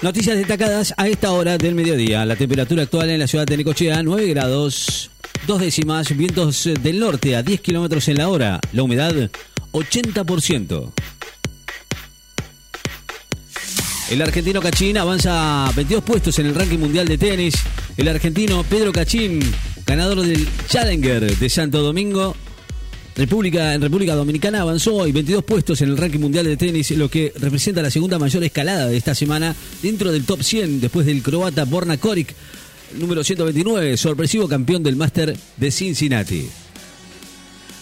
Noticias destacadas a esta hora del mediodía. La temperatura actual en la ciudad de Necochea, 9 grados, dos décimas, vientos del norte a 10 kilómetros en la hora. La humedad, 80%. El argentino Cachín avanza 22 puestos en el ranking mundial de tenis. El argentino Pedro Cachín, ganador del Challenger de Santo Domingo, República, en República Dominicana avanzó hoy 22 puestos en el ranking mundial de tenis, lo que representa la segunda mayor escalada de esta semana dentro del top 100 después del croata Borna Koric, número 129, sorpresivo campeón del máster de Cincinnati.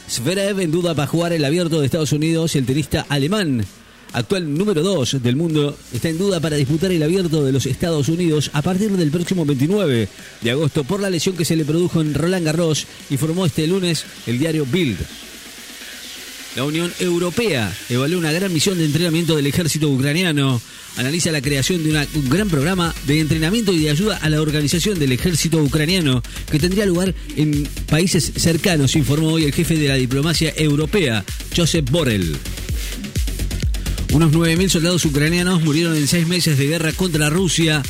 Zverev en duda para jugar el abierto de Estados Unidos, el tenista alemán actual número 2 del mundo, está en duda para disputar el abierto de los Estados Unidos a partir del próximo 29 de agosto por la lesión que se le produjo en Roland Garros, informó este lunes el diario Bild. La Unión Europea evaluó una gran misión de entrenamiento del ejército ucraniano. Analiza la creación de un gran programa de entrenamiento y de ayuda a la organización del ejército ucraniano que tendría lugar en países cercanos, informó hoy el jefe de la diplomacia europea, Josep Borrell. Unos 9.000 soldados ucranianos murieron en seis meses de guerra contra Rusia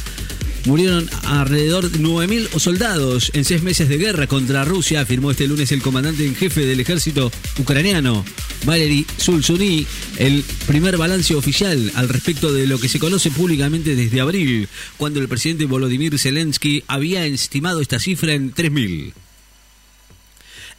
Murieron alrededor de 9.000 soldados en seis meses de guerra contra Rusia, afirmó este lunes el comandante en jefe del ejército ucraniano, Valery Sulzuny, el primer balance oficial al respecto de lo que se conoce públicamente desde abril, cuando el presidente Volodymyr Zelensky había estimado esta cifra en 3.000.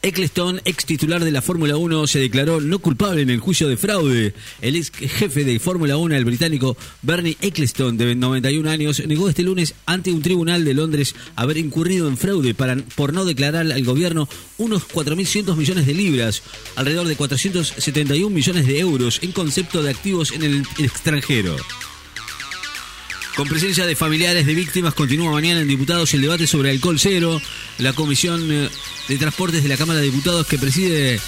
Eccleston, ex titular de la Fórmula 1, se declaró no culpable en el juicio de fraude. El ex jefe de Fórmula 1, el británico Bernie Eccleston, de 91 años, negó este lunes ante un tribunal de Londres haber incurrido en fraude para, por no declarar al gobierno unos 4.100 millones de libras, alrededor de 471 millones de euros en concepto de activos en el extranjero. Con presencia de familiares de víctimas, continúa mañana en diputados el debate sobre alcohol cero. La Comisión eh, de Transportes de la Cámara de Diputados que preside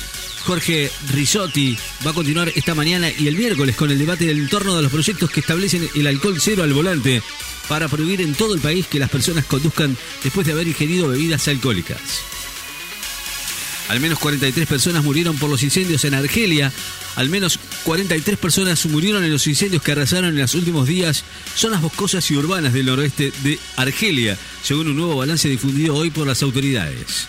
Jorge Risotti va a continuar esta mañana y el miércoles con el debate del entorno de los proyectos que establecen el alcohol cero al volante para prohibir en todo el país que las personas conduzcan después de haber ingerido bebidas alcohólicas. Al menos 43 personas murieron por los incendios en Argelia. Al menos 43 personas murieron en los incendios que arrasaron en los últimos días zonas boscosas y urbanas del noroeste de Argelia, según un nuevo balance difundido hoy por las autoridades.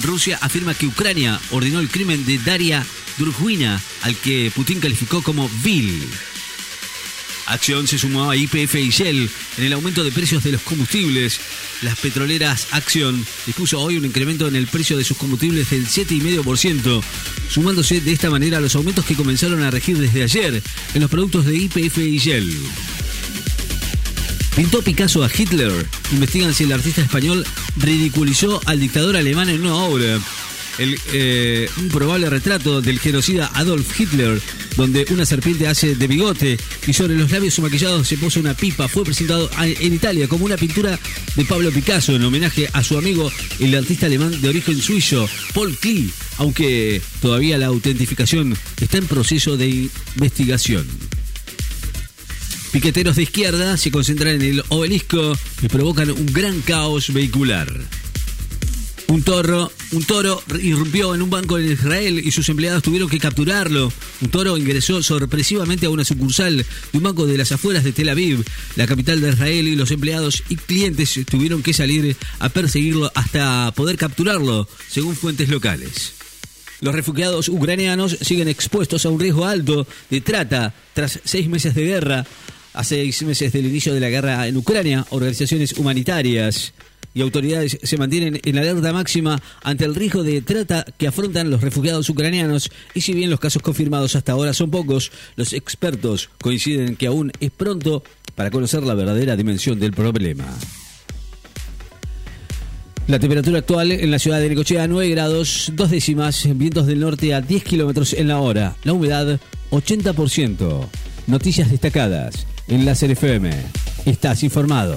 Rusia afirma que Ucrania ordenó el crimen de Daria Durguina, al que Putin calificó como vil. Acción se sumó a IPF y Shell en el aumento de precios de los combustibles. Las petroleras Acción dispuso hoy un incremento en el precio de sus combustibles del 7,5%, sumándose de esta manera a los aumentos que comenzaron a regir desde ayer en los productos de IPF y Shell. Pintó Picasso a Hitler. Investigan si el artista español ridiculizó al dictador alemán en una obra el, eh, un probable retrato del genocida Adolf Hitler, donde una serpiente hace de bigote y sobre los labios maquillados se posa una pipa. Fue presentado en Italia como una pintura de Pablo Picasso en homenaje a su amigo, el artista alemán de origen suizo, Paul Klee, aunque todavía la autentificación está en proceso de investigación. Piqueteros de izquierda se concentran en el obelisco y provocan un gran caos vehicular. Un toro, un toro irrumpió en un banco en Israel y sus empleados tuvieron que capturarlo. Un toro ingresó sorpresivamente a una sucursal de un banco de las afueras de Tel Aviv, la capital de Israel, y los empleados y clientes tuvieron que salir a perseguirlo hasta poder capturarlo, según fuentes locales. Los refugiados ucranianos siguen expuestos a un riesgo alto de trata tras seis meses de guerra. A seis meses del inicio de la guerra en Ucrania, organizaciones humanitarias y autoridades se mantienen en alerta máxima ante el riesgo de trata que afrontan los refugiados ucranianos y si bien los casos confirmados hasta ahora son pocos, los expertos coinciden en que aún es pronto para conocer la verdadera dimensión del problema. La temperatura actual en la ciudad de Necochea 9 grados, dos décimas, vientos del norte a 10 kilómetros en la hora, la humedad 80%. Noticias destacadas en la FM. Estás informado.